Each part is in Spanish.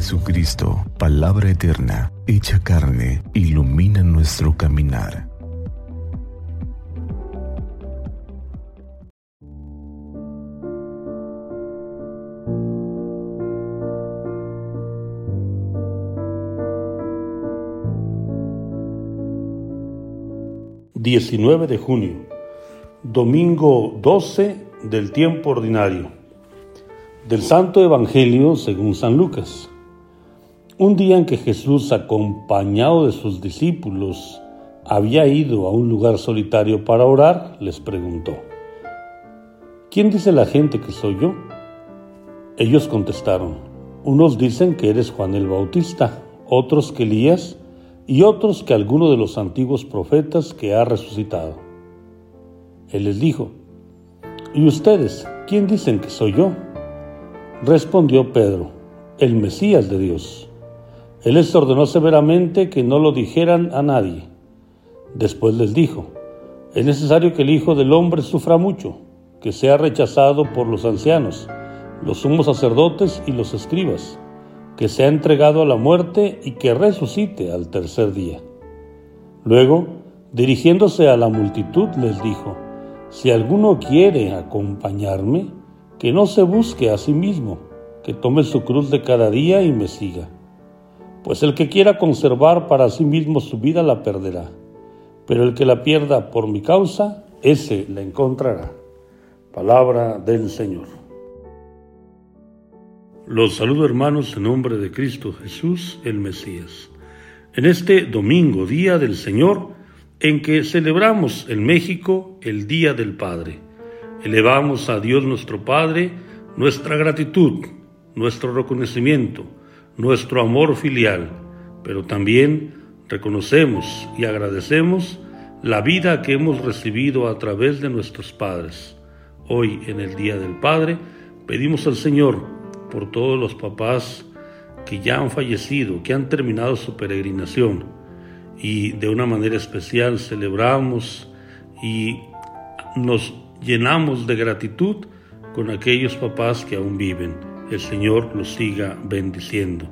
Jesucristo, palabra eterna, hecha carne, ilumina nuestro caminar. ...19 de junio... ...domingo 12 del tiempo ordinario... ...del Santo Evangelio según San Lucas... Un día en que Jesús, acompañado de sus discípulos, había ido a un lugar solitario para orar, les preguntó, ¿quién dice la gente que soy yo? Ellos contestaron, unos dicen que eres Juan el Bautista, otros que Elías y otros que alguno de los antiguos profetas que ha resucitado. Él les dijo, ¿y ustedes quién dicen que soy yo? Respondió Pedro, el Mesías de Dios. Él les ordenó severamente que no lo dijeran a nadie. Después les dijo, es necesario que el Hijo del Hombre sufra mucho, que sea rechazado por los ancianos, los sumos sacerdotes y los escribas, que sea entregado a la muerte y que resucite al tercer día. Luego, dirigiéndose a la multitud, les dijo, si alguno quiere acompañarme, que no se busque a sí mismo, que tome su cruz de cada día y me siga pues el que quiera conservar para sí mismo su vida la perderá, pero el que la pierda por mi causa, ese la encontrará. Palabra del Señor. Los saludo hermanos en nombre de Cristo Jesús el Mesías. En este domingo, Día del Señor, en que celebramos en México el Día del Padre, elevamos a Dios nuestro Padre nuestra gratitud, nuestro reconocimiento, nuestro amor filial, pero también reconocemos y agradecemos la vida que hemos recibido a través de nuestros padres. Hoy, en el Día del Padre, pedimos al Señor por todos los papás que ya han fallecido, que han terminado su peregrinación y de una manera especial celebramos y nos llenamos de gratitud con aquellos papás que aún viven el Señor los siga bendiciendo.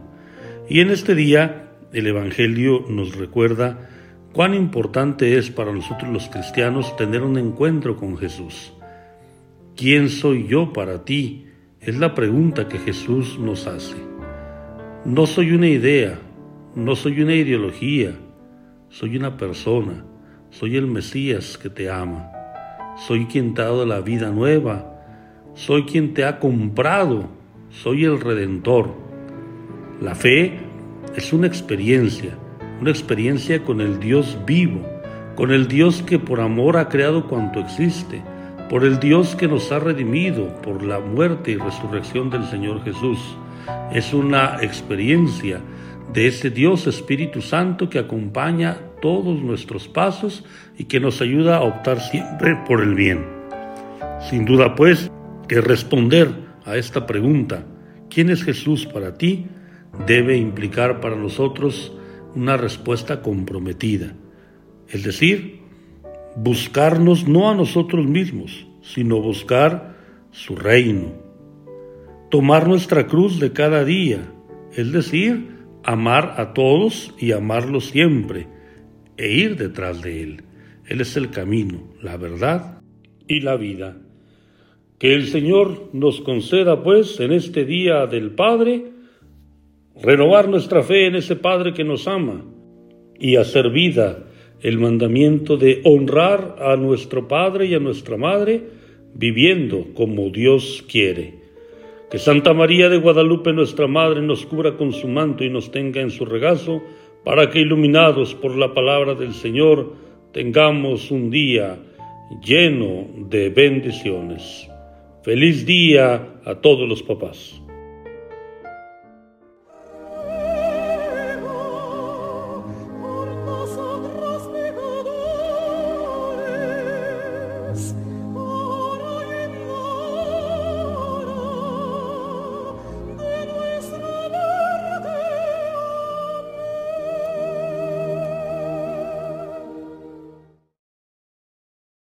Y en este día el Evangelio nos recuerda cuán importante es para nosotros los cristianos tener un encuentro con Jesús. ¿Quién soy yo para ti? Es la pregunta que Jesús nos hace. No soy una idea, no soy una ideología, soy una persona, soy el Mesías que te ama, soy quien te ha dado la vida nueva, soy quien te ha comprado soy el redentor. La fe es una experiencia, una experiencia con el Dios vivo, con el Dios que por amor ha creado cuanto existe, por el Dios que nos ha redimido por la muerte y resurrección del Señor Jesús. Es una experiencia de ese Dios Espíritu Santo que acompaña todos nuestros pasos y que nos ayuda a optar siempre por el bien. Sin duda pues que responder a esta pregunta, ¿quién es Jesús para ti? debe implicar para nosotros una respuesta comprometida, es decir, buscarnos no a nosotros mismos, sino buscar su reino, tomar nuestra cruz de cada día, es decir, amar a todos y amarlos siempre, e ir detrás de Él. Él es el camino, la verdad y la vida. Que el Señor nos conceda, pues, en este día del Padre, renovar nuestra fe en ese Padre que nos ama y hacer vida el mandamiento de honrar a nuestro Padre y a nuestra Madre, viviendo como Dios quiere. Que Santa María de Guadalupe, nuestra Madre, nos cubra con su manto y nos tenga en su regazo, para que iluminados por la palabra del Señor, tengamos un día lleno de bendiciones. Feliz día a todos los papás.